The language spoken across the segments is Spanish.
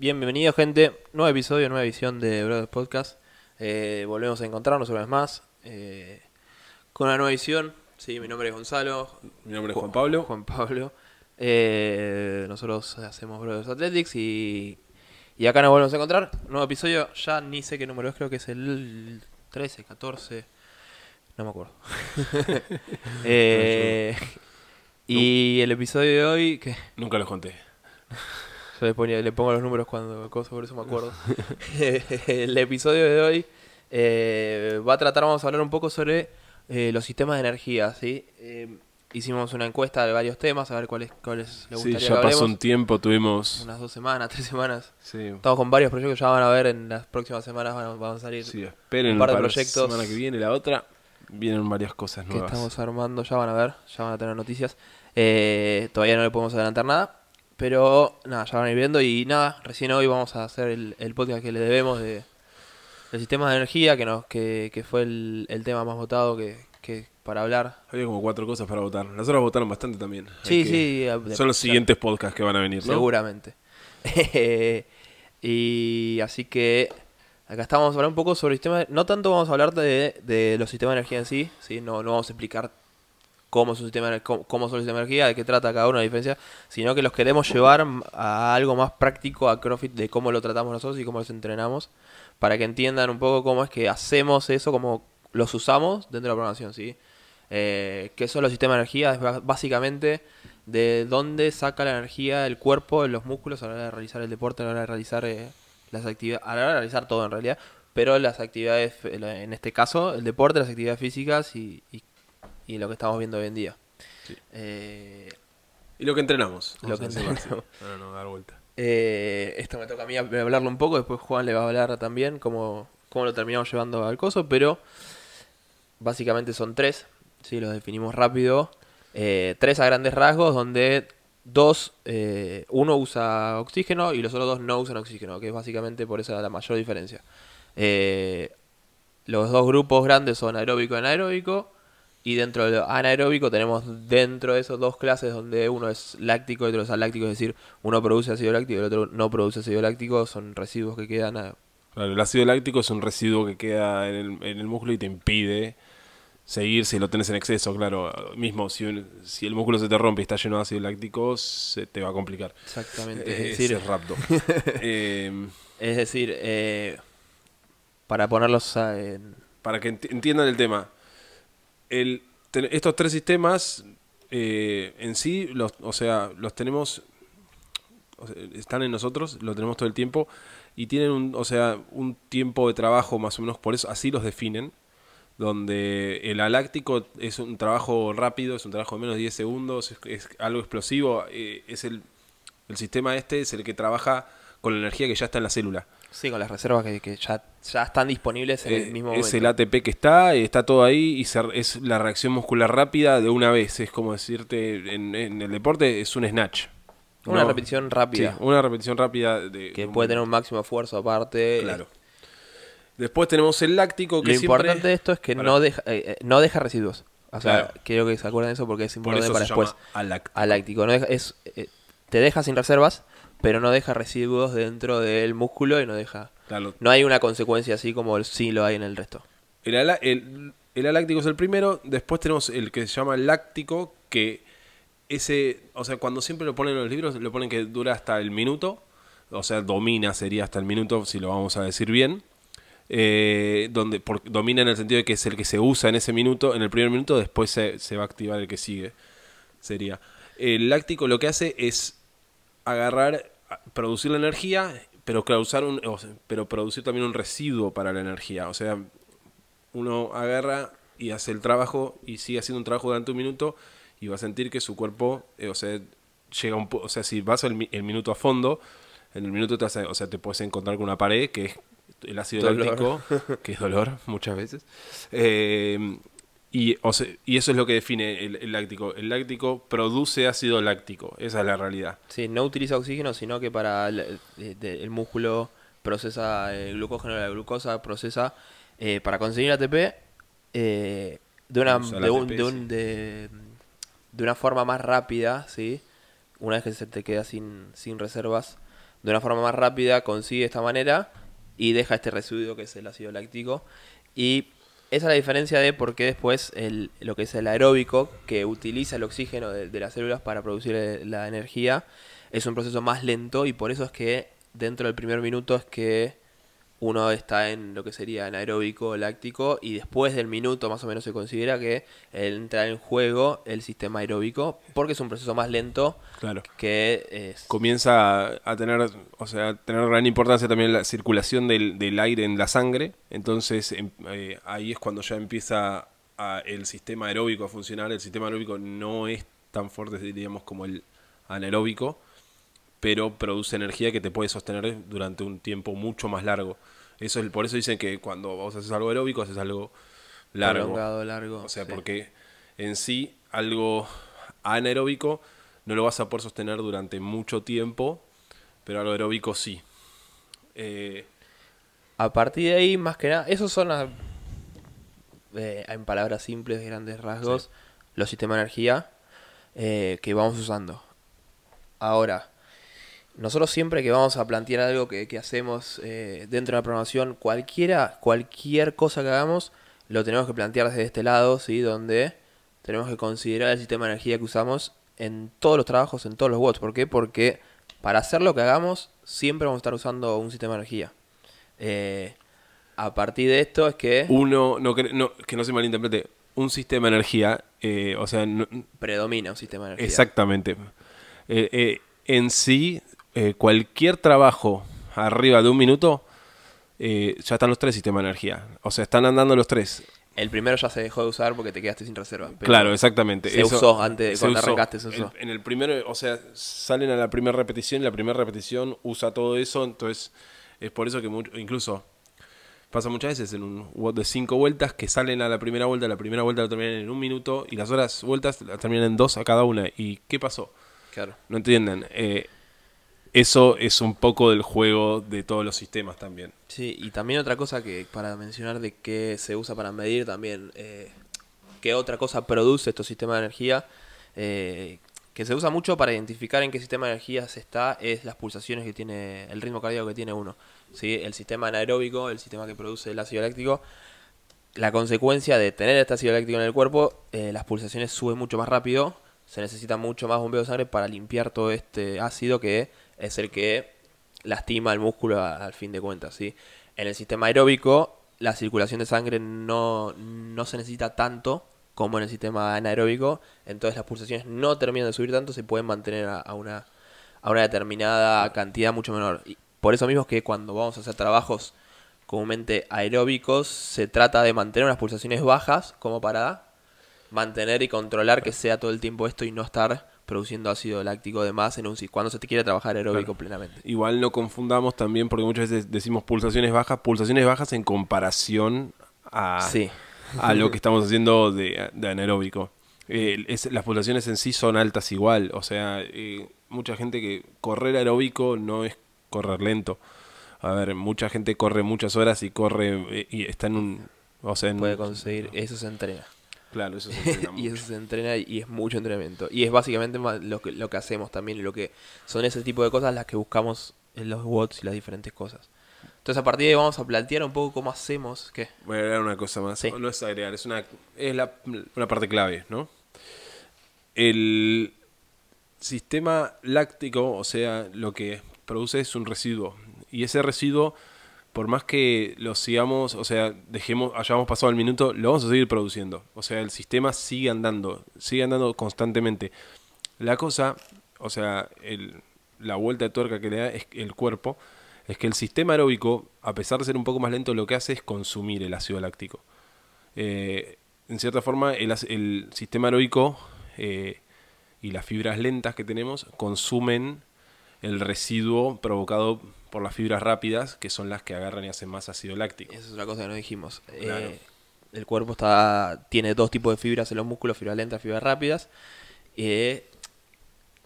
Bienvenido, gente. Nuevo episodio, nueva edición de Brothers Podcast. Eh, volvemos a encontrarnos una vez más eh, con una nueva edición. Sí, mi nombre es Gonzalo. Mi nombre es Juan Pablo. Juan Pablo. Eh, nosotros hacemos Brothers Athletics y, y acá nos volvemos a encontrar. Nuevo episodio, ya ni sé qué número es, creo que es el 13, 14. No me acuerdo. Y el episodio de hoy, que Nunca los conté. Yo le, ponía- le pongo los números cuando cosa, por eso me acuerdo. el episodio de hoy eh, va a tratar, vamos a hablar un poco sobre eh, los sistemas de energía, ¿sí? Eh, hicimos una encuesta de varios temas, a ver cuáles, cuáles les Sí, gustaría ya que pasó un tiempo, tuvimos... Unas dos semanas, tres semanas. Sí, Estamos con varios proyectos, ya van a ver en las próximas semanas van a, van a salir sí, esperen un par de para proyectos. la semana que viene, la otra, vienen varias cosas que nuevas. estamos armando, ya van a ver, ya van a tener noticias. Eh, todavía no le podemos adelantar nada, pero nada, ya van a ir viendo y nada, recién hoy vamos a hacer el, el podcast que le debemos de del sistema de energía, que nos que, que fue el, el tema más votado que, que para hablar. Había como cuatro cosas para votar. Las otras votaron bastante también. Sí, sí, Son los ya- siguientes podcasts que van a venir, ¿no? Seguramente. y así que acá estamos a hablar un poco sobre el sistema. No tanto vamos a hablar de, de los sistemas de energía en sí, ¿sí? No, no vamos a explicar cómo, es un sistema, cómo, cómo son los sistemas de energía, de qué trata cada uno, la diferencia, sino que los queremos llevar a algo más práctico a CrossFit de cómo lo tratamos nosotros y cómo los entrenamos, para que entiendan un poco cómo es que hacemos eso, cómo los usamos dentro de la programación, ¿sí? Eh, ¿Qué son los sistemas de energía? Es básicamente de dónde saca la energía el cuerpo, los músculos a la hora de realizar el deporte, a la hora de realizar eh, las actividades, a la hora de realizar todo en realidad, pero las actividades, eh, en este caso, el deporte, las actividades físicas y, y- y lo que estamos viendo hoy en día. Sí. Eh, Y lo que entrenamos. Lo que entrenamos. No, no, dar vuelta. eh, esto me toca a mí hablarlo un poco, después Juan le va a hablar también cómo, cómo lo terminamos llevando al coso, pero básicamente son tres, si los definimos rápido, eh, tres a grandes rasgos donde dos, eh, uno usa oxígeno y los otros dos no usan oxígeno, que es básicamente por esa la mayor diferencia. Eh, los dos grupos grandes son aeróbico y anaeróbico. Y dentro de lo anaeróbico tenemos dentro de esos dos clases donde uno es láctico y otro es aláctico, es decir, uno produce ácido láctico y el otro no produce ácido láctico, son residuos que quedan a- Claro, el ácido láctico es un residuo que queda en el, en el músculo y te impide seguir si lo tenés en exceso, claro. Mismo si, un- si el músculo se te rompe y está lleno de ácido láctico, se te va a complicar. exactamente. Eh, Es decir, ese es rapto. Eh, es decir eh, para ponerlos en, para que enti- entiendan el tema, el, estos tres sistemas eh, en sí, los, o sea, los tenemos, están en nosotros, lo tenemos todo el tiempo y tienen un, o sea, un tiempo de trabajo más o menos, por eso así los definen, donde el aláctico es un trabajo rápido, es un trabajo de menos de 10 segundos, es, es algo explosivo, eh, es el, el sistema este es el que trabaja con la energía que ya está en la célula. Sí, con las reservas que, que ya, ya están disponibles en Eh, el mismo es momento. el ATP que está, eh, está todo ahí y se- es la reacción muscular rápida de una vez. Es como decirte, en, en el deporte es un snatch. Una ¿no? repetición Sí, rápida, una repetición rápida de que de puede tener un máximo esfuerzo aparte. Claro. Después tenemos el láctico Lo que siempre- importante de esto es que no deja, eh, eh, no deja residuos. O sea, Claro. quiero que se acuerden de eso porque es por importante para después. aláctico. Aláctico. No deja- es, eh, te deja sin reservas, pero no deja residuos dentro del músculo y no deja. Claro. No hay una consecuencia así como el- sí lo hay en el resto. El, ala- el, el aláctico es el primero, después tenemos el que se llama láctico, que ese, o sea, cuando siempre lo ponen en los libros, lo ponen que dura hasta el minuto, o sea, domina sería hasta el minuto, si lo vamos a decir bien. Eh, donde por- domina en el sentido de que es el que se usa en ese minuto, en el primer minuto, después se, se va a activar el que sigue. Sería. El láctico lo que hace es agarrar, producir la energía, pero causar un, pero producir también un residuo para la energía. O sea, uno agarra y hace el trabajo y sigue haciendo un trabajo durante un minuto y va a sentir que su cuerpo, eh, o sea, llega un o sea, si vas el, mi- el minuto a fondo, en el minuto te vas a- o sea, te puedes encontrar con una pared que es el ácido láctico, que es dolor muchas veces. Eh, y, o sea, y eso es lo que define el, el láctico. El láctico produce ácido láctico, esa es la realidad. Sí, no utiliza oxígeno, sino que para el, músculo procesa el glucógeno, la glucosa procesa eh, para conseguir ATP eh, de una de, un- ATP, de, un- de- de una forma más rápida, ¿sí? Una vez que se te queda sin, sin reservas de una forma más rápida consigue esta manera y deja este residuo que es el ácido láctico. Y esa es la diferencia de por qué después el, lo que es el aeróbico, que utiliza el oxígeno de, las células para producir la energía, es un proceso más lento y por eso es que dentro del primer minuto es que uno está en lo que sería anaeróbico láctico y después del minuto más o menos se considera que entra en juego el sistema aeróbico porque es un proceso más lento Claro. que es Comienza a- tener, o sea, a tener gran importancia también la circulación del, del aire en la sangre. Entonces em- eh, ahí es cuando ya empieza a- el sistema aeróbico a funcionar. El sistema aeróbico no es tan fuerte, diríamos, como el anaeróbico, pero produce energía que te puede sostener durante un tiempo mucho más largo. Eso es, por eso dicen que cuando vos haces algo aeróbico, haces algo largo. prolongado, largo. O sea, sí. porque en sí algo anaeróbico no lo vas a poder sostener durante mucho tiempo, pero algo aeróbico sí. Eh, A partir de ahí, más que nada, esos son, las- eh, en palabras simples, grandes rasgos, los sistemas de energía eh, que vamos usando. Ahora, nosotros siempre que vamos a plantear algo que, que hacemos eh, dentro de la programación, cualquiera, cualquier cosa que hagamos, lo tenemos que plantear desde este lado, ¿sí? Donde tenemos que considerar el sistema de energía que usamos en todos los trabajos, en todos los bots. ¿Por qué? Porque para hacer lo que hagamos, siempre vamos a estar usando un sistema de energía. Eh, a partir de esto es que uno, no, cre- no, que no se malinterprete, un sistema de energía, eh, o sea, no- predomina un sistema de energía. exactamente. Eh, en sí, eh, cualquier trabajo arriba de un minuto, eh, ya están los tres sistemas de energía. O sea, están andando los tres. El primero ya se dejó de usar porque te quedaste sin reserva. claro, exactamente. se usó antes, cuando usó. arrancaste se usó. En el primero, o sea, salen a la primera repetición y la primera repetición usa todo eso, entonces es por eso que mucho- incluso pasa muchas veces en un WOD de cinco vueltas que salen a la primera vuelta, la primera vuelta la terminan en un minuto y las horas vueltas la terminan en dos a cada una. ¿Y qué pasó? Claro. No entienden. Eh, eso es un poco del juego de todos los sistemas también. Sí, y también otra cosa que para mencionar de qué se usa para medir también, eh, qué otra cosa produce estos sistemas de energía, eh, que se usa mucho para identificar en qué sistema de energía se está, es las pulsaciones que tiene, el ritmo cardíaco que tiene uno. ¿sí? El sistema anaeróbico, el sistema que produce el ácido láctico, la consecuencia de tener este ácido láctico en el cuerpo, eh, las pulsaciones suben mucho más rápido, se necesita mucho más bombeo de sangre para limpiar todo este ácido que es el que lastima el músculo al fin de cuentas, ¿sí? En el sistema aeróbico, la circulación de sangre no, no se necesita tanto como en el sistema anaeróbico, entonces las pulsaciones no terminan de subir tanto, se pueden mantener a, a una, a una determinada cantidad mucho menor. Y por eso mismo es que cuando vamos a hacer trabajos comúnmente aeróbicos, se trata de mantener unas pulsaciones bajas como para mantener y controlar que sea todo el tiempo esto y no estar produciendo ácido láctico de más en un cuando se te quiere trabajar aeróbico Claro. plenamente. Igual no confundamos también, porque muchas veces decimos pulsaciones bajas, pulsaciones bajas en comparación a, Sí. a lo que estamos haciendo de, de anaeróbico. Eh, es- las pulsaciones en sí son altas igual, o sea, eh, mucha gente que correr aeróbico no es correr lento. A ver, mucha gente corre muchas horas y corre eh, y está en un... O sea, en Puede conseguir, eso se entrena. Claro, eso se entrena y eso se entrena y es mucho entrenamiento. Y es básicamente lo que, lo que hacemos también lo que son ese tipo de cosas las que buscamos en los WOTS y las diferentes cosas. Entonces a partir de ahí vamos a plantear un poco cómo hacemos, ¿qué? Voy a agregar una cosa más. Sí. No es agregar, es una, es la, una parte clave, ¿no? El sistema láctico, o sea, lo que produce es un residuo. Y ese residuo, por más que lo sigamos, o sea, dejemos, hayamos pasado el minuto, lo vamos a seguir produciendo. O sea, el sistema sigue andando, sigue andando constantemente. La cosa, o sea, la vuelta de tuerca que le da el cuerpo, es que el sistema aeróbico, a pesar de ser un poco más lento, lo que hace es consumir el ácido láctico. Eh, en cierta forma, el sistema aeróbico eh, y las fibras lentas que tenemos consumen el residuo provocado por las fibras rápidas, que son las que agarran y hacen más ácido láctico. Esa es otra cosa que no dijimos. Eh, el cuerpo está tiene dos tipos de fibras en los músculos, fibras lentas, fibras rápidas. Eh,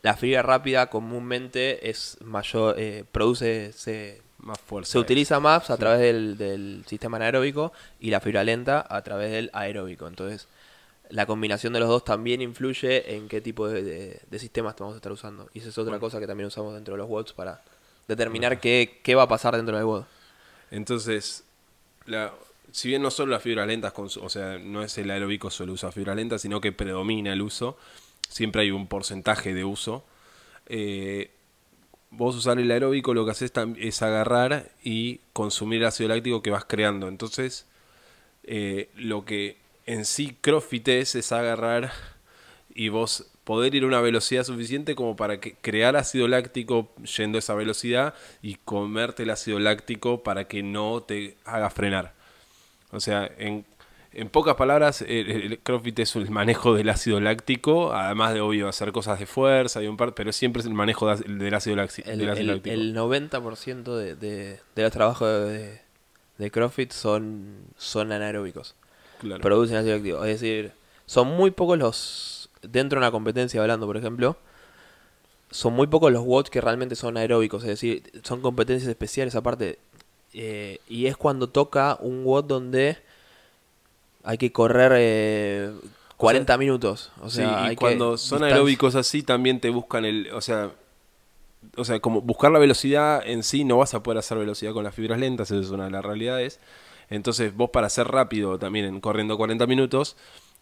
la fibra rápida comúnmente es mayor, eh, produce, se, Más fuerza. se utiliza más a través del, del sistema anaeróbico y la fibra lenta a través del aeróbico. Entonces, la combinación de los dos también influye en qué tipo de, de- de sistemas vamos a estar usando. Y esa es otra Bueno. cosa que también usamos dentro de los WOTS para determinar qué, qué va a pasar dentro del WOD. Entonces, la, si bien no solo las fibras lentas, con o sea, no es el aeróbico solo usa fibras lentas, sino que predomina el uso, siempre hay un porcentaje de uso. Eh, vos usar el aeróbico lo que haces es agarrar y consumir el ácido láctico que vas creando. Entonces, eh, lo que en sí CrossFit es, es agarrar y vos poder ir a una velocidad suficiente como para que crear ácido láctico yendo a esa velocidad y comerte el ácido láctico para que no te haga frenar. O sea, en, en pocas palabras, el, el CrossFit es el manejo del ácido láctico, además de obvio hacer cosas de fuerza y un par, pero siempre es el manejo de- del ácido, lácti- El, del ácido el- láctico. el 90% de, de, de los trabajos de, de CrossFit son, son anaeróbicos. Claro. Producen ácido láctico. Es decir, son muy pocos los. Dentro de una competencia hablando, por ejemplo, son muy pocos los watts que realmente son aeróbicos. Es decir, son competencias especiales aparte. eh, y es cuando toca un watt donde hay que correr eh, 40 minutos. O sea, sí, hay y que- cuando son distancia. aeróbicos así también te buscan el, o sea, o sea, como buscar la velocidad en sí no vas a poder hacer velocidad con las fibras lentas, eso es una de las realidades. Entonces, vos para ser rápido también en corriendo 40 minutos,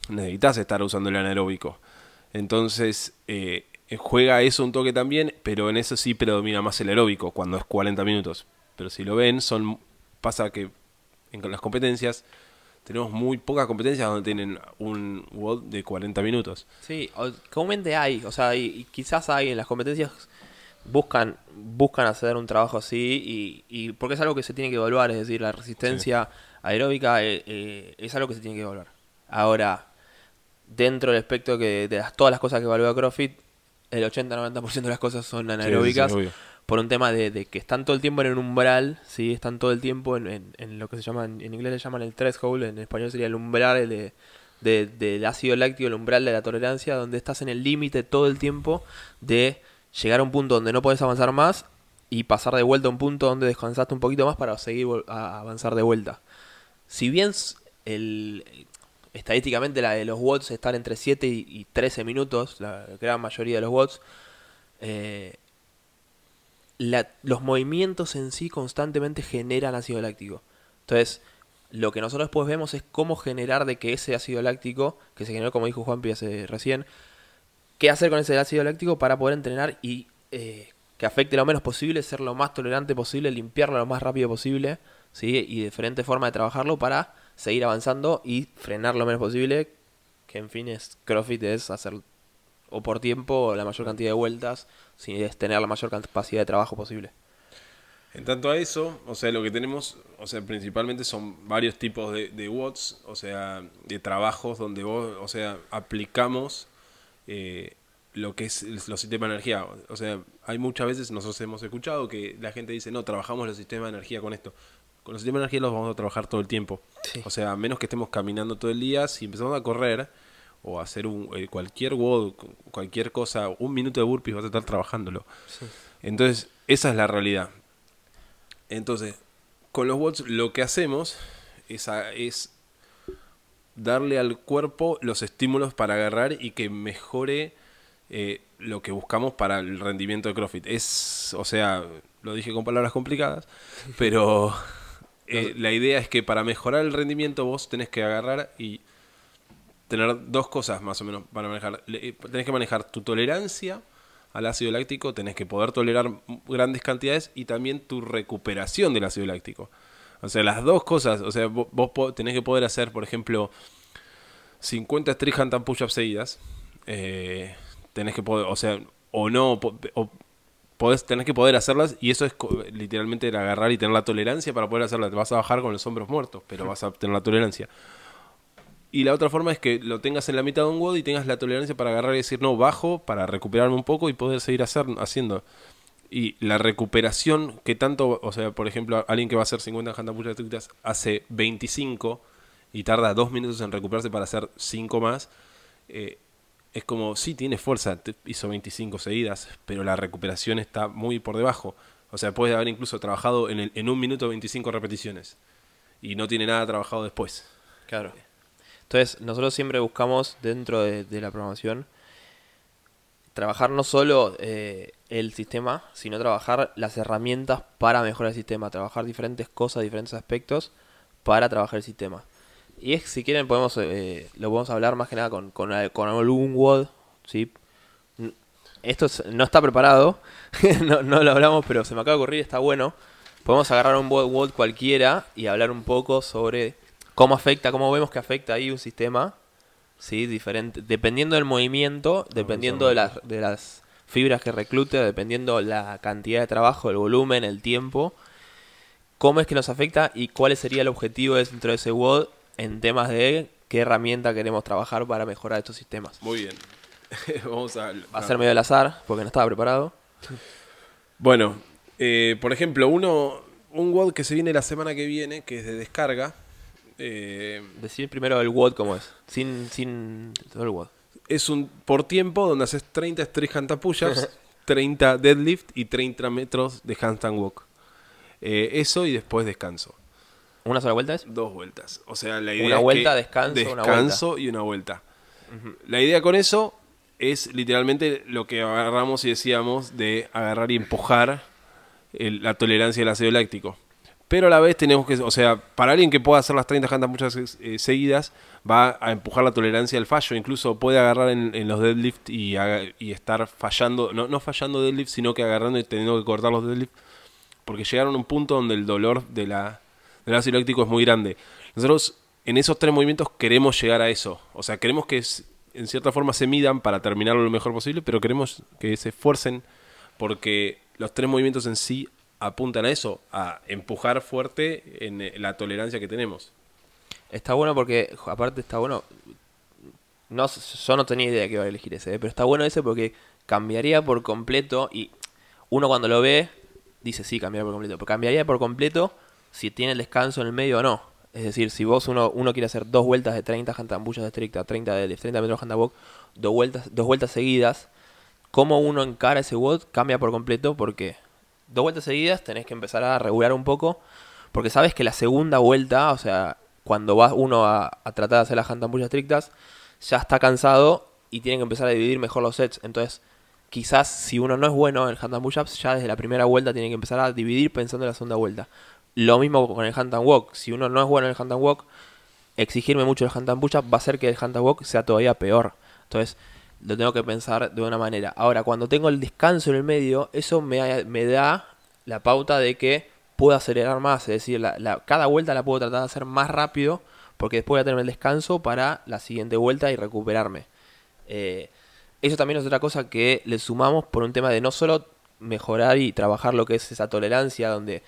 necesitas estar usando el anaeróbico. Entonces, eh, juega eso un toque también, pero en eso sí predomina más el aeróbico cuando es 40 minutos. Pero si lo ven, son pasa que en las competencias tenemos muy pocas competencias donde tienen un WOD de 40 minutos. Sí, comúnmente hay, o sea, y, y quizás hay en las competencias buscan buscan hacer un trabajo así y, y porque es algo que se tiene que evaluar, es decir, la resistencia aeróbica eh, eh, es algo que se tiene que evaluar. Ahora, dentro del espectro que de las, todas las cosas que evalúa CrossFit, el 80-90% de las cosas son anaeróbicas Sí, sí, obvio. por un tema de, de que están todo el tiempo en un umbral, ¿sí? Están todo el tiempo en, en- en lo que se llama, en inglés le llaman el threshold, en español sería el umbral de, de- del ácido láctico, el umbral de la tolerancia, donde estás en el límite todo el tiempo de llegar a un punto donde no puedes avanzar más y pasar de vuelta a un punto donde descansaste un poquito más para seguir a avanzar de vuelta. Si bien el, estadísticamente la de los watts están entre 7 y, y 13 minutos, la gran mayoría de los watts, eh, los movimientos en sí constantemente generan ácido láctico. Entonces, lo que nosotros después vemos es cómo generar de que ese ácido láctico, que se generó como dijo Juanpi hace recién, qué hacer con ese ácido láctico para poder entrenar y eh, que afecte lo menos posible, ser lo más tolerante posible, limpiarlo lo más rápido posible, ¿sí? y diferentes formas de trabajarlo para seguir avanzando y frenar lo menos posible, que en fin es CrossFit es hacer o por tiempo la mayor cantidad de vueltas, si es tener la mayor capacidad de trabajo posible. En tanto a eso, o sea, lo que tenemos, o sea, principalmente son varios tipos de, de watts, o sea, de trabajos donde vos, o sea, aplicamos eh, lo que es los sistemas de energía. O sea, hay muchas veces, nosotros hemos escuchado que la gente dice, no, trabajamos los sistemas de energía con esto. Con los sistemas de energía los vamos a trabajar todo el tiempo. Sí. O sea, a menos que estemos caminando todo el día, si empezamos a correr o a hacer un, eh, cualquier WOD, cualquier cosa, un minuto de burpees vas a estar trabajándolo. Entonces, esa es la realidad. Entonces, con los watts lo que hacemos es, a- es darle al cuerpo los estímulos para agarrar y que mejore eh, lo que buscamos para el rendimiento de CrossFit. Es, o sea, lo dije con palabras complicadas, pero eh, la idea es que para mejorar el rendimiento vos tenés que agarrar y tener dos cosas más o menos para manejar. Eh, Tenés que manejar tu tolerancia al ácido láctico, tenés que poder tolerar grandes cantidades y también tu recuperación del ácido láctico. O sea, las dos cosas, o sea, vo- vos, tenés que poder hacer, por ejemplo, 50 street handstand push-ups seguidas. eh, tenés que poder, o sea, o no, o podés, tenés que poder hacerlas y eso es literalmente el agarrar y tener la tolerancia para poder hacerlas. Te vas a bajar con los hombros muertos, pero vas a tener la tolerancia. Y la otra forma es que lo tengas en la mitad de un WOD y tengas la tolerancia para agarrar y decir, no, bajo, para recuperarme un poco y poder seguir hacer, haciendo. Y la recuperación, que tanto, o sea, por ejemplo, alguien que va a hacer 50 handstand hace 25 y tarda 2 minutos en recuperarse para hacer 5 más, eh, es como, sí, tiene fuerza, hizo 25 seguidas, pero la recuperación está muy por debajo. O sea, puede haber incluso trabajado en, el, en un minuto 25 repeticiones y no tiene nada trabajado después. Claro. Entonces, nosotros siempre buscamos dentro de, de la programación trabajar no solo eh, el sistema, sino trabajar las herramientas para mejorar el sistema, trabajar diferentes cosas, diferentes aspectos para trabajar el sistema. Y es, si quieren, podemos eh, lo podemos hablar más que nada con, con, con algún WOD, ¿sí? Esto es- no está preparado, no, no lo hablamos, pero se me acaba de ocurrir, está bueno. Podemos agarrar un WOD, WOD cualquiera y hablar un poco sobre cómo afecta, cómo vemos que afecta ahí un sistema, ¿sí? Diferente, dependiendo del movimiento, dependiendo de las, de las fibras que reclute, dependiendo la cantidad de trabajo, el volumen, el tiempo, cómo es que nos afecta y cuál sería el objetivo dentro de ese WOD en temas de qué herramienta queremos trabajar para mejorar estos sistemas. Muy bien. Vamos a... Va a ser medio al azar, porque no estaba preparado. Bueno, eh, por ejemplo, uno, un WOD que se viene la semana que viene, que es de descarga, eh, Decir primero el WOD cómo es, sin, sin todo el WOD. es un por tiempo donde haces 30 street handstand push-ups, 30 deadlift y 30 metros de handstand walk. Eh, eso y después descanso. ¿Una sola vuelta es? Dos vueltas. O sea, la idea Una es vuelta, que descanso, una descanso y una vuelta. La idea con eso es literalmente lo que agarramos y decíamos de agarrar y empujar el- la tolerancia del ácido láctico. Pero a la vez tenemos que, o sea, para alguien que pueda hacer las 30 jantas muchas eh, seguidas, va a empujar la tolerancia al fallo. Incluso puede agarrar en, en los deadlift y estar fallando, no, no fallando deadlift, sino que agarrando y teniendo que cortar los deadlift. Porque llegaron a un punto donde el dolor de la, del ácido láctico es muy grande. Nosotros en esos tres movimientos queremos llegar a eso. O sea, queremos que en cierta forma se midan para terminarlo lo mejor posible, pero queremos que se esfuercen porque los tres movimientos en sí apuntan a eso, a empujar fuerte en eh, la tolerancia que tenemos. Está bueno porque, aparte está bueno, no, yo no tenía idea que iba a elegir ese, ¿eh? pero está bueno ese porque cambiaría por completo y uno cuando lo ve dice sí, cambiaría por completo, pero cambiaría por completo si tiene el descanso en el medio o no. Es decir, si vos uno, uno quiere hacer dos vueltas de 30 jantambullas estrictas, 30 de 30 metros de handabok, dos vueltas, dos vueltas seguidas, cómo uno encara ese WOD cambia por completo porque dos vueltas seguidas tenés que empezar a regular un poco porque sabes que la segunda vuelta, o sea, cuando va uno a, a tratar de hacer las jantambullas estrictas, ya está cansado y tiene que empezar a dividir mejor los sets. Entonces, quizás si uno no es bueno en el handstand push-ups, ya desde la primera vuelta tiene que empezar a dividir pensando en la segunda vuelta. Lo mismo con el handstand walk. Si uno no es bueno en el handstand walk, exigirme mucho el handstand push-up va a hacer que el handstand walk sea todavía peor. Entonces, lo tengo que pensar de una manera. Ahora, cuando tengo el descanso en el medio, eso me, da la pauta de que puedo acelerar más. Es decir, la- cada vuelta la puedo tratar de hacer más rápido porque después voy a tener el descanso para la siguiente vuelta y recuperarme. Eh, eso también es otra cosa que le sumamos por un tema de no solo mejorar y trabajar lo que es esa tolerancia, donde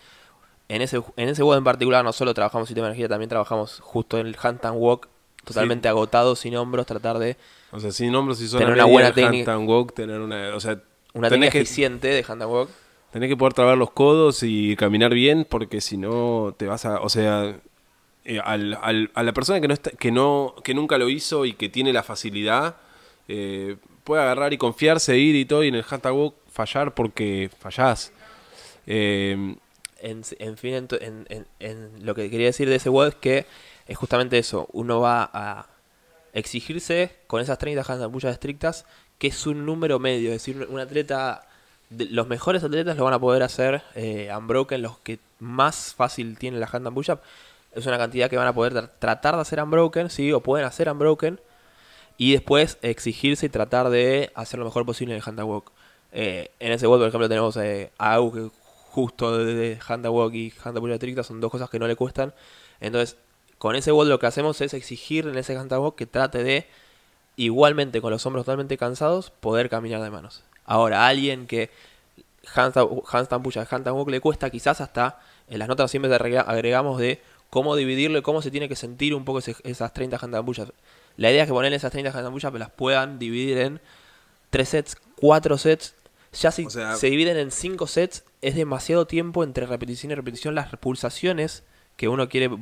en ese, en ese WOD en particular no solo trabajamos sistema de energía, también trabajamos justo en el handstand walk, totalmente agotado, sin hombros, tratar de O sea, sin hombros y Tener una buena técnica. walk, tener una, o sea, una técnica que, eficiente de handstand walk. tenés que poder trabar los codos y caminar bien porque si no te vas a, o sea, eh, al- al- a la persona que no está, que no, que nunca lo hizo y que tiene la facilidad, eh, puede agarrar y confiarse, ir y todo y en el handstand walk fallar porque fallás. Eh, En, fin, en, en- lo que quería decir de ese WOD es que es justamente eso. Uno va a exigirse con esas 30 handstand estrictas, que es un número medio. Es decir, un atleta, los mejores atletas lo van a poder hacer eh, unbroken, los que más fácil tienen la handstand. Es una cantidad que van a poder tra- tratar de hacer unbroken, ¿sí? O pueden hacer unbroken. Y después exigirse y tratar de hacer lo mejor posible en el handstand walk. Eh, en ese WOD, por ejemplo, tenemos eh, a Au, que justo de, de handstand walk y handstand push estricta son dos cosas que no le cuestan. Entonces, con ese WOD lo que hacemos es exigir en ese handstand walk que trate de, igualmente con los hombros totalmente cansados, poder caminar de manos. Ahora, alguien que handstand, push, handstand walk le cuesta, quizás hasta en las notas siempre agrega- agregamos de cómo dividirlo y cómo se tiene que sentir un poco ese- esas 30 handstand push La idea es que ponerle esas 30 handstand push las puedan dividir en 3 sets, 4 sets. Ya si O sea- se dividen en 5 sets, es demasiado tiempo entre repetición y repetición. Las pulsaciones que uno quiere,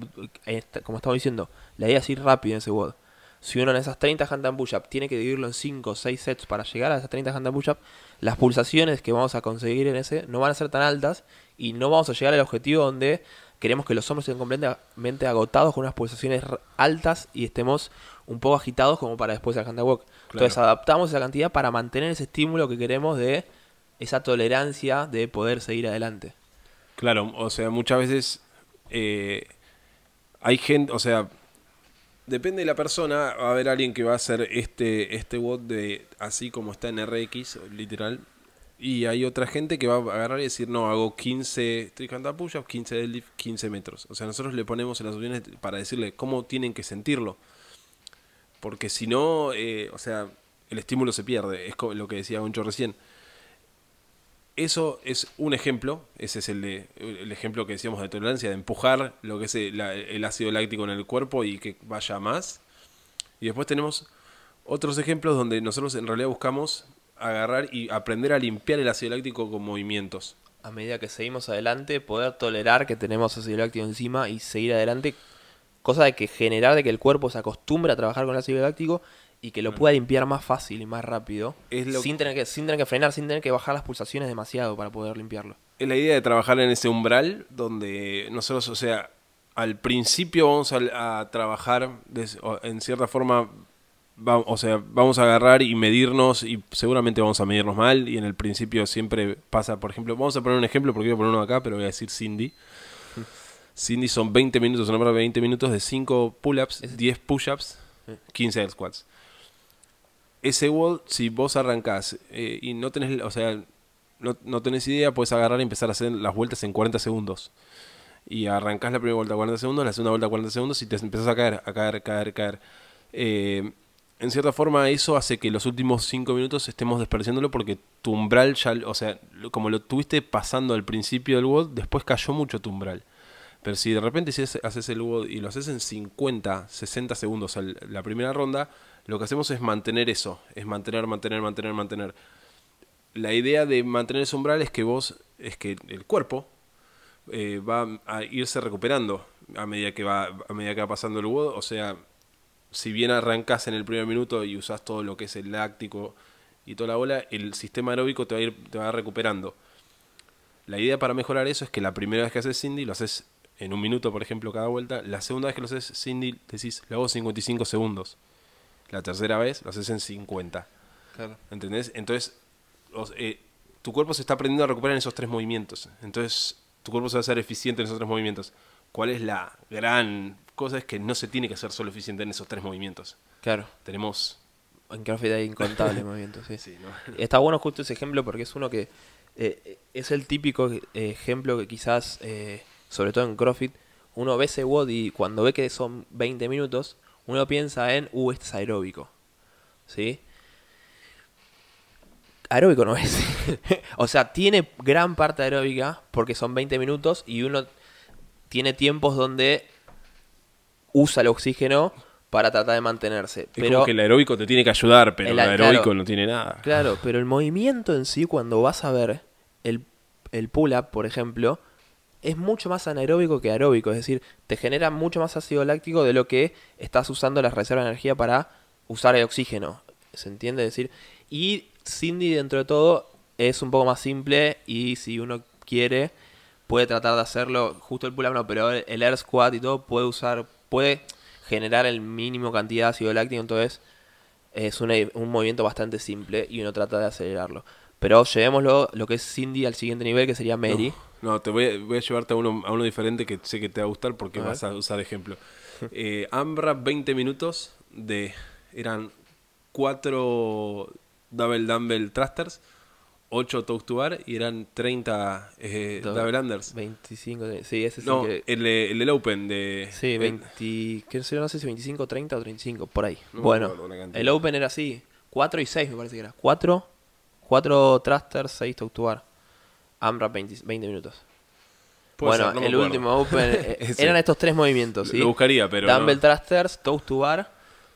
eh, como estamos diciendo, la idea es ir rápido en ese WOD. Si uno en esas 30 handstand push-up tiene que dividirlo en 5 o 6 sets para llegar a esas 30 handstand push-up, las pulsaciones que vamos a conseguir en ese no van a ser tan altas y no vamos a llegar al objetivo donde queremos que los hombros estén completamente agotados con unas pulsaciones altas y estemos un poco agitados como para después el handstand walk. Entonces adaptamos esa cantidad para mantener ese estímulo que queremos de esa tolerancia de poder seguir adelante. Claro, o sea, muchas veces eh, hay gente, o sea, depende de la persona, va a haber alguien que va a hacer este, este WOD de así como está en RX, literal, y hay otra gente que va a agarrar y decir, no, hago 15 tricanta push-ups, 15 deadlift, 15 metros. O sea, nosotros le ponemos en las opciones para decirle cómo tienen que sentirlo. Porque si no, eh, o sea, el estímulo se pierde, es lo que decía Goncho recién. Eso es un ejemplo, ese es el, de- el ejemplo que decíamos de tolerancia, de empujar lo que es el, el ácido láctico en el cuerpo y que vaya más. Y después tenemos otros ejemplos donde nosotros en realidad buscamos agarrar y aprender a limpiar el ácido láctico con movimientos. A medida que seguimos adelante, poder tolerar que tenemos ácido láctico encima y seguir adelante. Cosa de que generar de que el cuerpo se acostumbre a trabajar con el ácido láctico y que lo pueda limpiar más fácil y más rápido. Es lo- sin, tener que, sin tener que frenar, sin tener que bajar las pulsaciones demasiado para poder limpiarlo. Es la idea de trabajar en ese umbral donde nosotros, o sea, al principio vamos a, a trabajar en cierta forma, va- o sea, vamos a agarrar y medirnos y seguramente vamos a medirnos mal y en el principio siempre pasa, por ejemplo, vamos a poner un ejemplo porque voy a poner uno acá, pero voy a decir Cindy. Cindy son 20 minutos, una de 20 minutos de 5 pull-ups, 10 push-ups, 15 air squats. Ese wall, si vos arrancás eh, y no tenés, o sea, no, no tenés idea, puedes agarrar y empezar a hacer las vueltas en 40 segundos. Y arrancás la primera vuelta a 40 segundos, la segunda vuelta a 40 segundos y te empezás a caer, a caer, caer, caer. Eh, en cierta forma eso hace que los últimos 5 minutos estemos desperdiciándolo porque tu umbral ya, o sea, como lo tuviste pasando al principio del WOD, después cayó mucho tu umbral. Pero si de repente haces- el WOD y lo haces en 50, 60 segundos la primera ronda, lo que hacemos es mantener eso, es mantener, mantener, mantener, mantener. La idea de mantener ese umbral es que vos, es que el cuerpo eh, va a irse recuperando a medida que va, a medida que va pasando el WOD. O sea, si bien arrancas en el primer minuto y usas todo lo que es el láctico y toda la bola, el sistema aeróbico te va a ir, te va recuperando. La idea para mejorar eso es que la primera vez que haces Cindy lo haces en un minuto, por ejemplo, cada vuelta. La segunda vez que lo haces Cindy decís, lo hago 55 segundos. La tercera vez lo haces en 50. Claro. ¿Entendés? Entonces, os- eh, tu cuerpo se está aprendiendo a recuperar en esos tres movimientos. Entonces, tu cuerpo se va a hacer eficiente en esos tres movimientos. ¿Cuál es la gran cosa? Es que no se tiene que ser solo eficiente en esos tres movimientos. Claro. Tenemos... En CrossFit hay incontables movimientos, sí. Sí, ¿no? Está bueno justo ese ejemplo porque es uno que eh, es el típico eh, ejemplo que quizás, eh, sobre todo en CrossFit, uno ve ese WOD y cuando ve que son 20 minutos, uno piensa en, uh, este es aeróbico. ¿Sí? Aeróbico no es. o sea, tiene gran parte aeróbica porque son 20 minutos y uno tiene tiempos donde usa el oxígeno para tratar de mantenerse. Es pero como que el aeróbico te tiene que ayudar, pero El aeróbico claro. no tiene nada. Claro, pero el movimiento en sí, cuando vas a ver el, el pull-up, por ejemplo, es mucho más anaeróbico que aeróbico. Es decir, te genera mucho más ácido láctico de lo que estás usando las reservas de energía para usar el oxígeno. ¿Se entiende? Decir, y Cindy, dentro de todo, es un poco más simple y si uno quiere, puede tratar de hacerlo. Justo el pull-up no, pero el, air squat y todo puede usar, puede generar el mínimo cantidad de ácido láctico. Entonces, es un movimiento bastante simple y uno trata de acelerarlo. Pero llevémoslo lo que es Cindy al siguiente nivel, que sería Mary. No, te voy a, voy a llevarte a uno, a uno diferente que sé que te va a gustar porque A vas a usar ejemplo. Eh, Ambra, 20 minutos de. Eran 4 double dumbbell thrusters, 8 toes to bar y eran 30 eh, Double- double unders. 25, sí, ese es No, el que... el, el del Open de. Sí, eh, 20, qué sé, no sé si 25, 30 o 35, por ahí. No bueno, el Open era así, 4 y 6 me parece que era. 4, 4 thrusters, 6 tautuar. AMRAP 20, 20 minutos. puede bueno, ser, no me el último Open eh, eran estos tres movimientos, ¿sí? Lo buscaría, pero. Dumbbell no. thrusters, toes to bar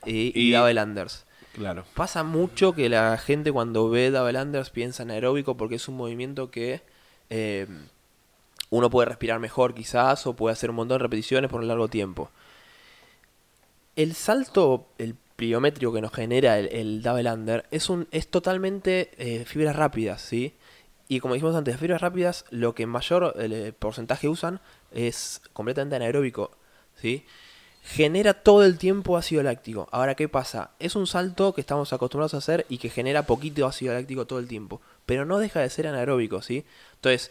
y, y Y- double unders. Claro. Pasa mucho que la gente cuando ve double unders piensa en aeróbico porque es un movimiento que eh, uno puede respirar mejor quizás o puede hacer un montón de repeticiones por un largo tiempo. El salto, el pliométrico que nos genera el, el double under es, un, es totalmente eh, fibras rápidas, ¿sí? Y como dijimos antes, fibras rápidas, lo que mayor eh, porcentaje usan es completamente anaeróbico, ¿sí? Genera todo el tiempo ácido láctico. Ahora, ¿qué pasa? Es un salto que estamos acostumbrados a hacer y que genera poquito ácido láctico todo el tiempo. Pero no deja de ser anaeróbico, ¿sí? Entonces,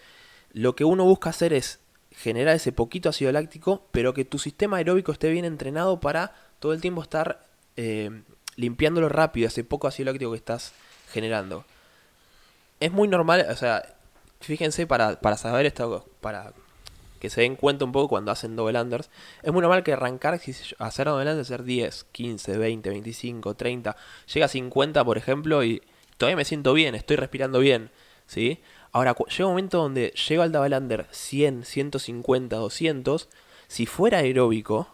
lo que uno busca hacer es generar ese poquito ácido láctico, pero que tu sistema aeróbico esté bien entrenado para todo el tiempo estar eh, limpiándolo rápido, ese poco ácido láctico que estás generando. Es muy normal, o sea, fíjense para, para saber esto, para que se den cuenta un poco cuando hacen double unders, es muy normal que arrancar, a hacer double unders, hacer 10, 15, 20, 25, 30, llega a 50 por ejemplo y todavía me siento bien, estoy respirando bien, ¿sí? Ahora, llega un momento donde llego al double under 100, 150, 200, si fuera aeróbico,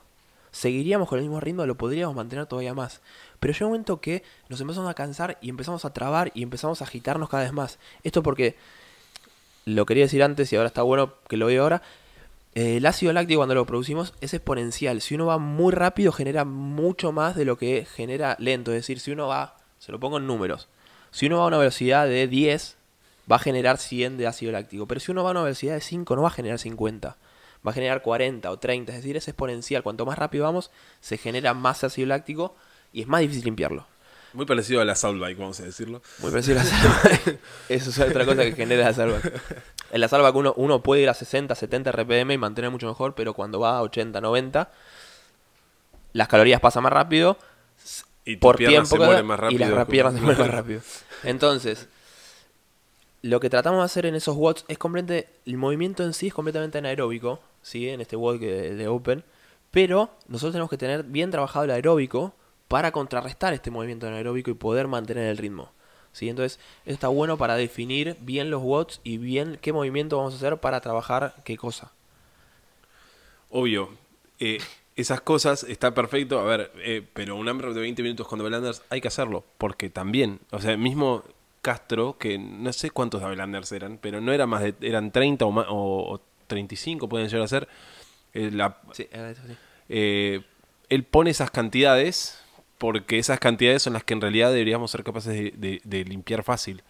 seguiríamos con el mismo ritmo, lo podríamos mantener todavía más. Pero llega un momento que nos empezamos a cansar y empezamos a trabar y empezamos a agitarnos cada vez más. Esto porque, lo quería decir antes y ahora está bueno que lo veo ahora, eh, el ácido láctico cuando lo producimos es exponencial. Si uno va muy rápido genera mucho más de lo que genera lento. Es decir, si uno va, se lo pongo en números, si uno va a una velocidad de 10, va a generar 100 de ácido láctico. Pero si uno va a una velocidad de 5, no va a generar 50. Va a generar 40 o 30. Es decir, es exponencial. Cuanto más rápido vamos, se genera más ácido láctico y es más difícil limpiarlo. Muy parecido a la Soundbike, vamos a decirlo. Muy parecido a la Soundbike. Eso es otra cosa que genera la Soundbike. En la Soundbike uno, uno puede ir a 60, 70 RPM y mantener mucho mejor, pero cuando va a 80, 90, las calorías pasan más rápido. Y por tiempo se mueren más rápido. Y las piernas se mueren más rápido. Entonces, lo que tratamos de hacer en esos watts es completamente. El movimiento en sí es completamente anaeróbico, ¿sí? En este WOD de Open. Pero nosotros tenemos que tener bien trabajado el aeróbico para contrarrestar este movimiento anaeróbico y poder mantener el ritmo. ¿sí? Entonces, esto está bueno para definir bien los watts y bien qué movimiento vamos a hacer para trabajar qué cosa. Obvio. Eh, esas cosas está perfecto, a ver, eh, pero un AMRAP de 20 minutos con Double hay que hacerlo, porque también, o sea, mismo Castro, que no sé cuántos Double eran, pero no era más de, eran 30 o, o, 35 pueden llegar a ser. Eh, la, sí, sí. él pone esas cantidades porque esas cantidades son las que en realidad deberíamos ser capaces de, limpiar fácil.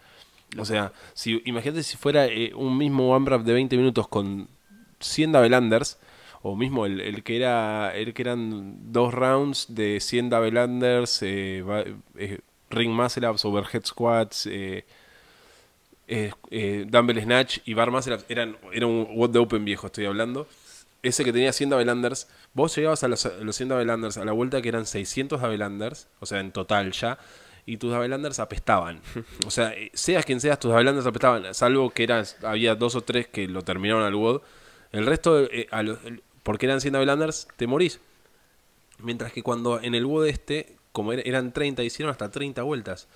O sea, si imagínate si fuera eh, un mismo one de 20 minutos con 100 Davelanders, o mismo el, que era el que eran dos rounds de 100 Davelanders, eh, eh, ring muscle ups, overhead squats, eh, dumbbell snatch y bar ups, eran, era un what the open viejo, estoy hablando ese que tenía 100 Avelanders, vos llegabas a los, los 100 Avelanders a la vuelta que eran 600 Avelanders, o sea, en total ya, y tus Avelanders apestaban. O sea, eh, seas quien seas, tus Avelanders apestaban, salvo que eran, había dos o tres que lo terminaron al WOD. El resto, eh, porque eran 100 Avelanders, te morís. Mientras que cuando en el WOD este, como eran 30, hicieron hasta 30 vueltas.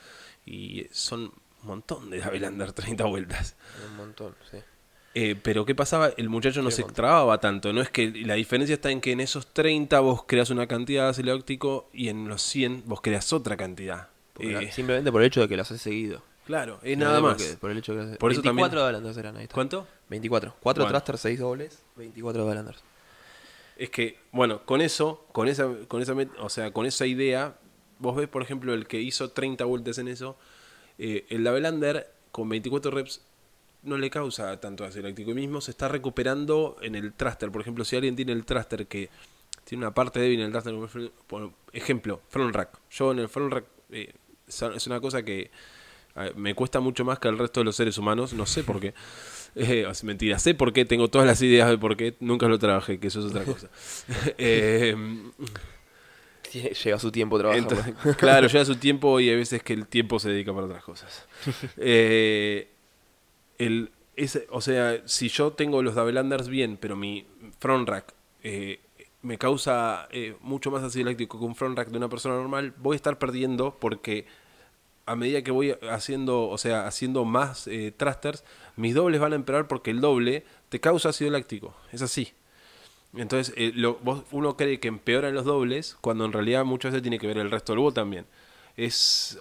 Y son un montón de Avelanders, 30 vueltas. Un montón, sí. Eh, pero ¿qué pasaba? El muchacho no se trababa tanto. No es que la diferencia está en que en esos 30 vos creas una cantidad de ácido láctico y en los 100 vos creas otra cantidad. Eh, simplemente por el hecho de que los has seguido. Claro, es nada más. por el hecho de que por 24 Dolanders eran ahí. ¿Cuánto? 24. 4 bueno. 6 dobles, 24 Dolanders. Es que, bueno, con eso, con esa, con esa, o sea, con esa idea, vos ves, por ejemplo, el que hizo 30 vueltas en eso, eh, el Lavelander con 24 reps no le causa tanto ácido láctico. Y mismo se está recuperando en el thruster. Por ejemplo, si alguien tiene el thruster que tiene una parte débil en el thruster, por ejemplo, front rack. Yo en el front rack eh, es una cosa que me cuesta mucho más que al resto de los seres humanos. No sé por qué. Eh, mentira, sé por qué, tengo todas las ideas de por qué, nunca lo trabajé, que eso es otra cosa. eh, Llega su tiempo trabajando. claro, llega su tiempo y hay veces que el tiempo se dedica para otras cosas. Eh, el, o sea, si yo tengo los Davelanders bien, pero mi front rack eh, me causa eh, mucho más ácido láctico que un front rack de una persona normal, voy a estar perdiendo porque a medida que voy haciendo, o sea, haciendo más eh, thrusters, mis dobles van a empeorar porque el doble te causa ácido láctico. Es así. Entonces, eh, lo, uno cree que empeoran los dobles cuando en realidad muchas veces tiene que ver el resto del bot también. Es,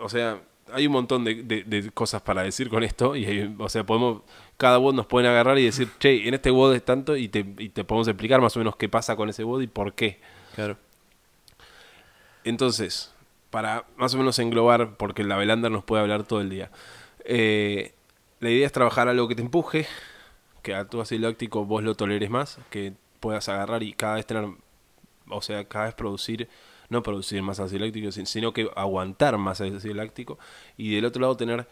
o sea, hay un montón de, cosas para decir con esto. Y, o sea, podemos, cada WOD nos pueden agarrar y decir, che, en este WOD es tanto, y te, y te podemos explicar más o menos qué pasa con ese WOD y por qué. Claro. Entonces, para más o menos englobar, porque la Velander nos puede hablar todo el día. Eh, la idea es trabajar algo que te empuje, que a tu ácido láctico vos lo toleres más, que puedas agarrar y cada vez tener, o sea, cada vez producir, no producir más ácido láctico, sin- sino que aguantar más ácido láctico y del otro lado tener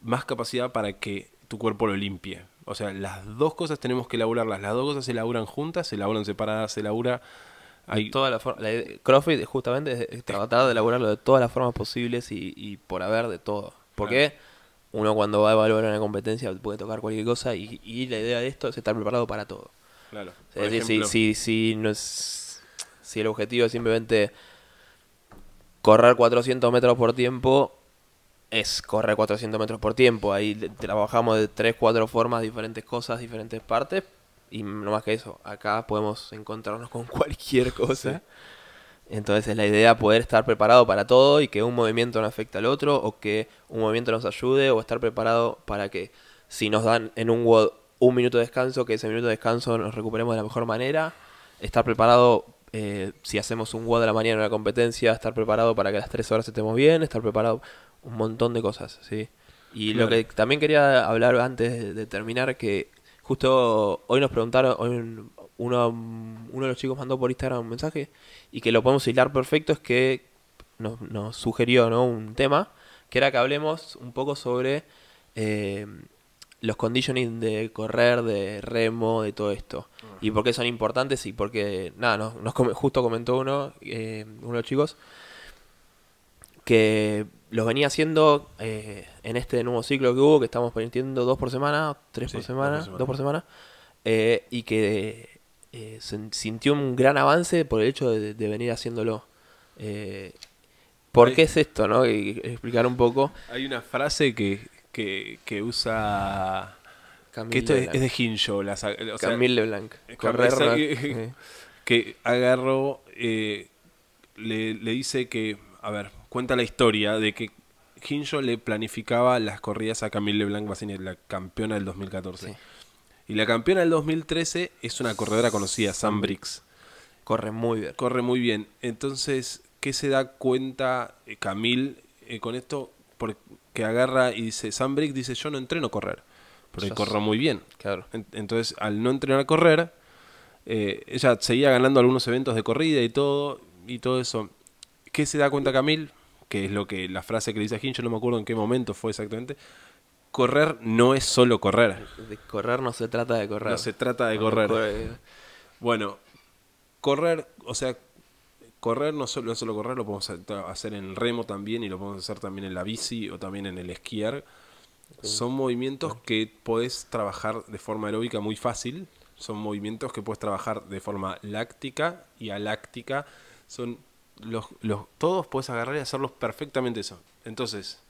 más capacidad para que tu cuerpo lo limpie. O sea, las dos cosas tenemos que elaborarlas, las dos cosas se elaboran juntas, se elaboran separadas, se elabora... Hay, Toda la forma, CrossFit justamente es, tratar de elaborarlo de todas las formas posibles y, y por haber de todo. Porque uno cuando va a evaluar una competencia puede tocar cualquier cosa y, y la idea de esto es estar preparado para todo. Claro, Es decir, si, ejemplo, si, si, no es, si el objetivo es simplemente correr 400 metros por tiempo, es correr 400 metros por tiempo. Ahí trabajamos de 3, 4 formas, diferentes cosas, diferentes partes. Y no más que eso, acá podemos encontrarnos con cualquier cosa. Entonces es la idea poder estar preparado para todo y que un movimiento no afecte al otro o que un movimiento nos ayude o estar preparado para que si nos dan en un WOD un minuto de descanso, que ese minuto de descanso nos recuperemos de la mejor manera. Estar preparado eh, si hacemos un WOD a la mañana en una competencia, estar preparado para que a las 3 horas estemos bien, estar preparado un montón de cosas, ¿sí? Y lo que también quería hablar antes de, de terminar, que justo hoy nos preguntaron, hoy un- uno, uno de los chicos mandó por Instagram un mensaje y que lo podemos hilar perfecto, es que nos, nos sugirió ¿no? un tema, que era que hablemos un poco sobre eh, los conditioning de correr, de remo, de todo esto. Y por qué son importantes y porque, nada, nos, nos come- justo comentó uno, eh, uno de los chicos, que los venía haciendo eh, en este nuevo ciclo que hubo, que estamos permitiendo dos por semana, tres Sí, por semana, por semana. dos por semana, eh, y que eh, se- sintió un gran avance por el hecho de, de venir haciéndolo. Eh, ¿Por Ahí- qué es esto? ¿no? Y explicar un poco. Hay una frase que, que, que usa... Camille Que esto es, de Hinjo, la sa- o sea, Camille Leblanc. Camille- Correr, ¿no? sí. Eh, que agarró, eh, le, le dice que, a ver, cuenta la historia de que Hinjo le planificaba las corridas a Camille Leblanc Bassini, la campeona del 2014. Sí. Y la campeona del 2013 es una corredora conocida, Sam Briggs. corre muy bien. Corre muy bien. Entonces, ¿qué se da cuenta eh, Camille eh, con esto? Porque agarra y dice, Sam Briggs dice, yo no entreno a correr, porque Yo corro muy bien. Claro. En- Entonces, al no entrenar a correr, eh, ella seguía ganando algunos eventos de corrida y todo, y todo eso. ¿Qué se da cuenta Camil? Que es lo que la frase que le dice a Hincho, no me acuerdo en qué momento fue exactamente. Correr no es solo correr. De correr no se trata de correr. No se trata de No, correr. corre- Bueno, correr, o sea, correr no solo, no solo correr, lo podemos hacer- en remo también y lo podemos hacer también en la bici o también en el esquiar. Son movimientos que podés trabajar de forma aeróbica muy fácil. Son movimientos que puedes trabajar de forma láctica y aláctica. Son los, los, todos puedes agarrar y hacerlos perfectamente eso. Entonces,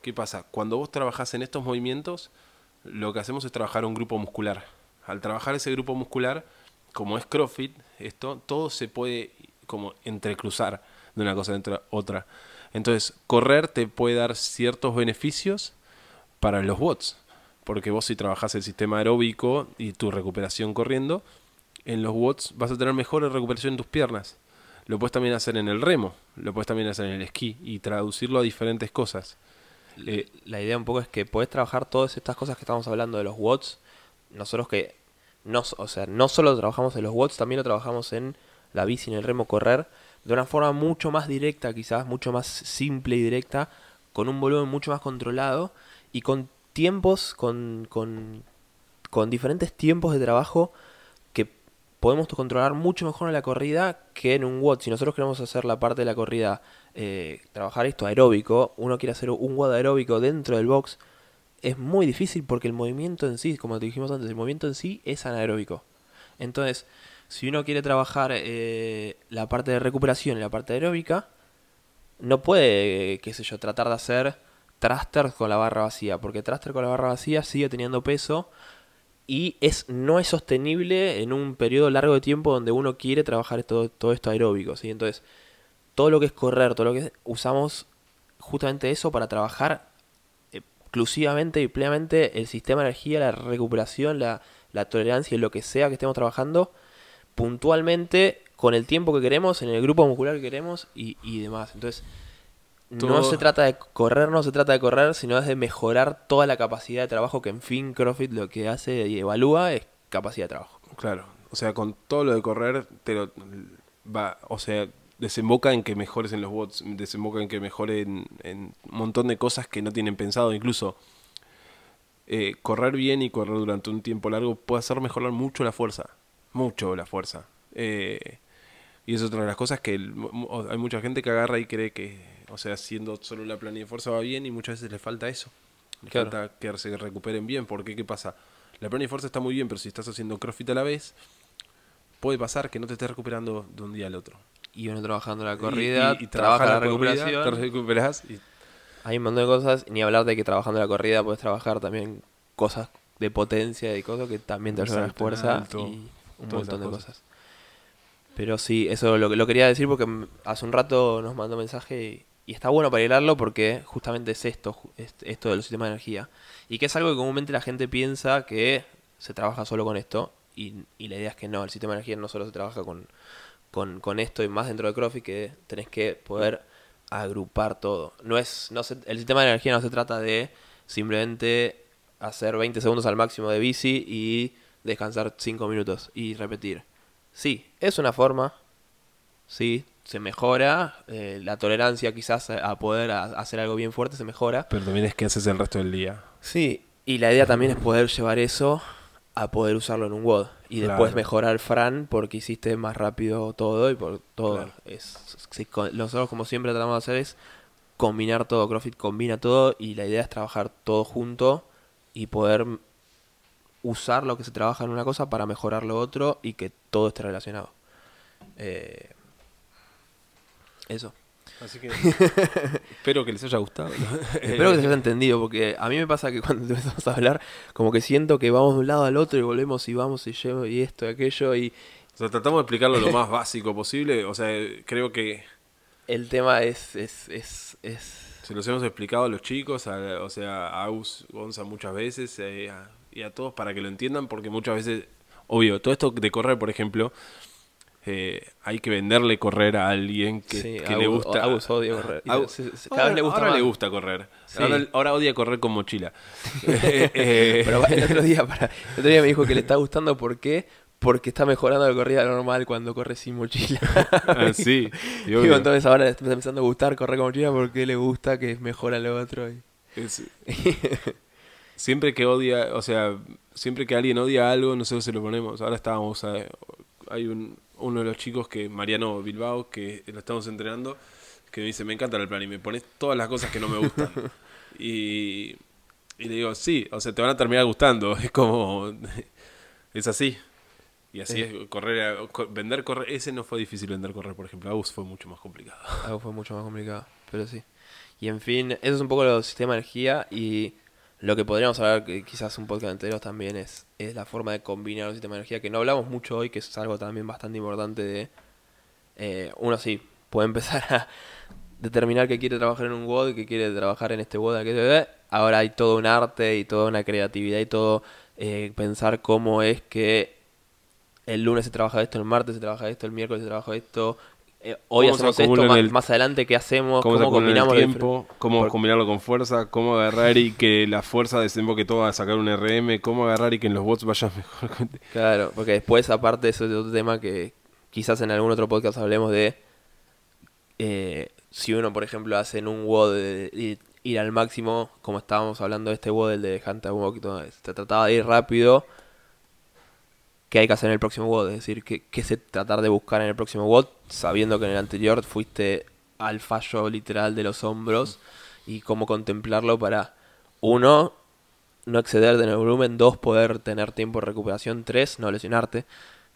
¿qué pasa? Cuando vos trabajás en estos movimientos, lo que hacemos es trabajar un grupo muscular. Al trabajar ese grupo muscular, como es CrossFit, esto, todo se puede como entrecruzar de una cosa dentro de otra. Entonces, correr te puede dar ciertos beneficios para los bots. Porque vos si trabajás el sistema aeróbico y tu recuperación corriendo, en los watts vas a tener mejor recuperación en tus piernas. Lo puedes también hacer en el remo, lo puedes también hacer en el esquí y traducirlo a diferentes cosas. Eh, la idea un poco es que podés trabajar todas estas cosas que estamos hablando de los watts. Nosotros que no, o sea, no solo trabajamos en los watts, también lo trabajamos en la bici, en el remo, correr, de una forma mucho más directa, quizás, mucho más simple y directa, con un volumen mucho más controlado y con tiempos, con, con, con diferentes tiempos de trabajo que podemos controlar mucho mejor en la corrida que en un WOD. Si nosotros queremos hacer la parte de la corrida, eh, trabajar esto aeróbico, uno quiere hacer un WOD aeróbico dentro del box, es muy difícil porque el movimiento en sí, como te dijimos antes, el movimiento en sí es anaeróbico. Entonces, si uno quiere trabajar eh, la parte de recuperación y la parte aeróbica, no puede, qué sé yo, tratar de hacer thruster con la barra vacía, porque thruster con la barra vacía sigue teniendo peso y es no es sostenible en un periodo largo de tiempo donde uno quiere trabajar todo, todo esto aeróbico, ¿sí? Entonces, todo lo que es correr, todo lo que es- usamos justamente eso para trabajar eh, exclusivamente y plenamente el sistema de energía, la recuperación, la, la tolerancia y lo que sea que estemos trabajando puntualmente con el tiempo que queremos, en el grupo muscular que queremos y, y demás. Entonces, no se trata de correr, no se trata de correr, sino es de mejorar toda la capacidad de trabajo que en fin CrossFit lo que hace y evalúa es capacidad de trabajo. Claro, o sea, con todo lo de correr, te lo va, o sea, desemboca en que mejores en los bots, desemboca en que mejoren en un montón de cosas que no tienen pensado, incluso eh, correr bien y correr durante un tiempo largo puede hacer mejorar mucho la fuerza, mucho la fuerza. Eh, y es otra de las cosas que el- hay mucha gente que agarra y cree que, o sea, haciendo solo la planilla de fuerza va bien y muchas veces le falta eso. Le Claro. falta que se recuperen bien, porque ¿qué pasa? La planilla de fuerza está muy bien, pero si estás haciendo CrossFit a la vez, puede pasar que no te estés recuperando de un día al otro. Y uno trabajando la corrida, y, y trabaja la corrida, recuperación. te recuperas y Hay un montón de cosas, ni hablar de que trabajando la corrida puedes trabajar también cosas de potencia y cosas que también te ayudan a la fuerza y un todas montón de cosas. cosas. Pero sí, eso lo, lo quería decir porque hace un rato nos mandó mensaje y, y está bueno para hilarlo porque justamente es esto, es- esto de los sistemas de energía. Y que es algo que comúnmente la gente piensa que se trabaja solo con esto y, y la idea es que no, el sistema de energía no solo se trabaja con, con, con esto y más dentro de CrossFit que tenés que poder agrupar todo. No es, no se- el sistema de energía no se trata de simplemente hacer 20 segundos al máximo de bici y descansar 5 minutos y repetir. Sí, es una forma, sí, se mejora, eh, la tolerancia quizás a poder a- hacer algo bien fuerte se mejora. pero también es que haces el resto del día. Sí, y la idea también es poder llevar eso a poder usarlo en un WOD y después mejorar Fran porque hiciste más rápido todo y por todo. Claro. Es, co- nosotros como siempre tratamos de hacer es combinar todo, CrossFit combina todo y la idea es trabajar todo junto y poder usar lo que se trabaja en una cosa para mejorar lo otro y que todo esté relacionado. Eh, eso. Así que espero que les haya gustado. Espero que se haya entendido, porque a mí me pasa que cuando empezamos a hablar, como que siento que vamos de un lado al otro y volvemos y vamos y llevo y esto y aquello y O sea, tratamos de explicarlo lo más básico posible. O sea, creo que el tema es, es, es, es se los hemos explicado a los chicos, a- o sea, a Aus, Gonza muchas veces eh, a- y a todos para que lo entiendan, porque muchas veces, obvio, todo esto de correr, por ejemplo, eh, hay que venderle correr a alguien que, Sí, que le gusta. Agus odia correr. Cada ahora, vez le gusta ahora más. le gusta correr. Sí. Ahora, ahora odia correr con mochila. Eh, eh, Pero el otro día, para, el otro día me dijo que le está gustando ¿por qué? Porque está mejorando la corrida normal cuando corre sin mochila. ah, sí, obvio. entonces ahora le está empezando a gustar correr con mochila porque le gusta que mejora lo otro. y- Es- siempre que odia, o sea, siempre que alguien odia algo, nosotros se lo ponemos. Ahora estábamos, eh, hay un, uno de los chicos que, Mariano Bilbao, que lo estamos entrenando, que me dice, me encanta el plan y me pones todas las cosas que no me gustan. y, y le digo, sí, o sea, te van a terminar gustando. Es como, es así. Y así Sí. es, correr, a- co- vender correr, ese no fue difícil vender correr, por ejemplo, Agus fue mucho más complicado. Algo fue mucho más complicado, pero sí. Y en fin, eso es un poco lo del sistema de energía y lo que podríamos hablar, quizás un podcast entero también, es, es la forma de combinar los sistemas de energía, que no hablamos mucho hoy, que es algo también bastante importante de... eh, uno sí, puede empezar a determinar que quiere trabajar en un WOD, que quiere trabajar en este WOD, ahora hay todo un arte y toda una creatividad y todo eh, pensar cómo es que el lunes se trabaja esto, el martes se trabaja esto, el miércoles se trabaja esto, eh, hoy ¿Cómo se hacemos esto, más, el- más adelante qué hacemos, cómo, cómo, combinamos el tiempo, cómo por- combinarlo con fuerza, cómo agarrar y que la fuerza desemboque todo a sacar un RM, cómo agarrar y que en los bots vaya mejor. Claro, porque después, aparte, eso es otro tema que quizás en algún otro podcast hablemos de. eh, si uno, por ejemplo, hace en un WOD de ir, ir al máximo, como estábamos hablando de este WOD, el de Hunter Walk, se trataba de ir rápido. ¿Qué hay que hacer en el próximo WOD? Es decir, ¿qué, qué se tratar de buscar en el próximo WOD? Sabiendo que en el anterior fuiste al fallo literal de los hombros y cómo contemplarlo para, uno, no excederte en el volumen, dos, poder tener tiempo de recuperación, tres, no lesionarte,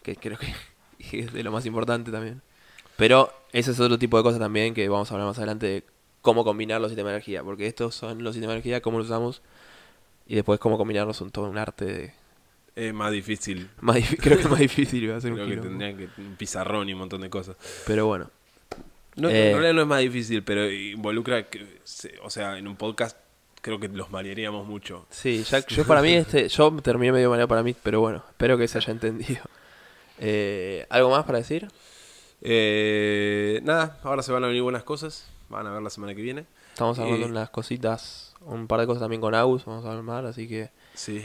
que creo que es de lo más importante también. Pero ese es otro tipo de cosas también que vamos a hablar más adelante de cómo combinar los sistemas de energía, porque estos son los sistemas de energía, cómo los usamos, y después cómo combinarlos son todo un arte de... Es más difícil. Más creo que es más difícil, va a ser un Creo que tendrían que un pizarrón y un montón de cosas. Pero bueno, No, Eh. En realidad no es más difícil, pero involucra, que o sea, en un podcast creo que los marearíamos mucho. sí, ya, yo para mí, este, yo terminé medio manera para mí, pero bueno, espero que se haya entendido. Eh, ¿Algo más para decir? Eh, nada, ahora se van a venir buenas cosas. van a ver la semana que viene. Estamos hablando Eh, de unas cositas, un par de cosas también con Agus, vamos a hablar más, así que Sí.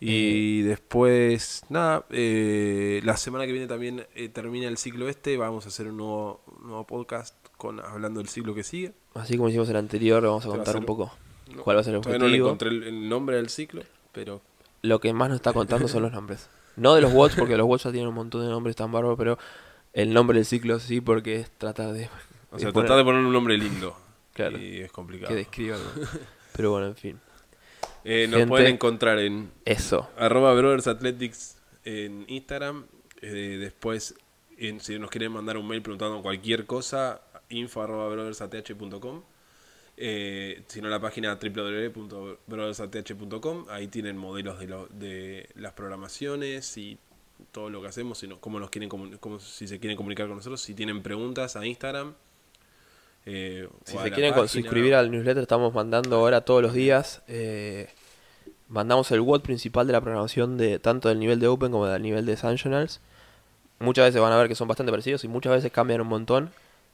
Y después, nada, eh, la semana que viene también eh, termina el ciclo este, vamos a hacer un nuevo, un nuevo podcast con hablando del ciclo que sigue. así como hicimos el anterior, vamos a va a contar un poco No, cuál va a ser el Todavía no le objetivo. encontré el, el nombre del ciclo, pero Lo que más nos está contando son los nombres. No de los watch, porque los watch ya tienen un montón de nombres tan bárbaros, pero el nombre del ciclo sí, porque es tratar de, o sea, poner- tratar de poner un nombre lindo. Claro. Y es complicado. que describa. Pero bueno, en fin. Eh, nos pueden encontrar en Eso. arroba Brothers Athletics en Instagram. Eh, después, en- si nos quieren mandar un mail preguntando cualquier cosa, info arroba brothersath.com. Eh, si no, la página www.brothersath.com. Ahí tienen modelos de, lo- de las programaciones y todo lo que hacemos, si no- cómo nos quieren cómo- si se quieren comunicar con nosotros, si tienen preguntas a Instagram. Eh, Si se quieren página. suscribir al newsletter, estamos mandando ahora todos los días. eh, mandamos el WOD principal de la programación de tanto del nivel de Open como del nivel de Sanctionals. Muchas veces van a ver que son bastante parecidos y muchas veces cambian un montón.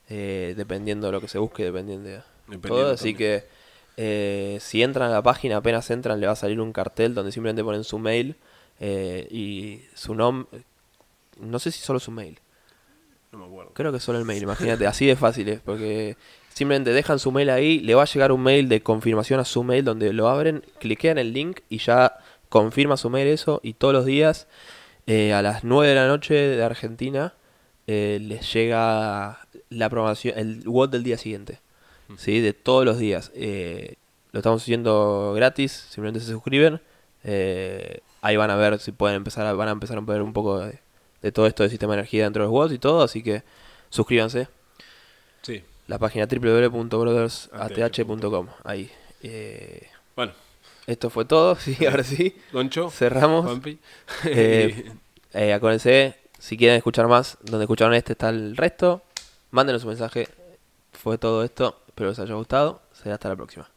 eh, dependiendo de lo que se busque, dependiendo de Dependiendo todo. Así también. que si entran a la página, apenas entran, le va a salir un cartel donde simplemente ponen su mail y su nombre. No sé si solo su mail. No me acuerdo. Creo que solo el mail, imagínate, así de fácil es, porque simplemente dejan su mail ahí, le va a llegar un mail de confirmación a su mail donde lo abren, cliquean el link y ya confirma su mail eso y todos los días eh, a las 9 de la noche de Argentina eh, les llega la programación, el WOD del día siguiente, ¿sí? De todos los días. Eh, lo estamos haciendo gratis, simplemente se suscriben. ahí van a ver si pueden empezar a, van a empezar a ver un poco de, de todo esto de sistema de energía dentro de los WODs y todo, así que suscríbanse. Sí. La página www.brothersath.com. Ahí. Eh, Bueno, esto fue todo, sí, ahora sí. Doncho, Cerramos. Eh, eh, acuérdense, si quieren escuchar más, donde escucharon este está el resto. Mándenos un mensaje. Fue todo esto. Espero les haya gustado. Será hasta la próxima.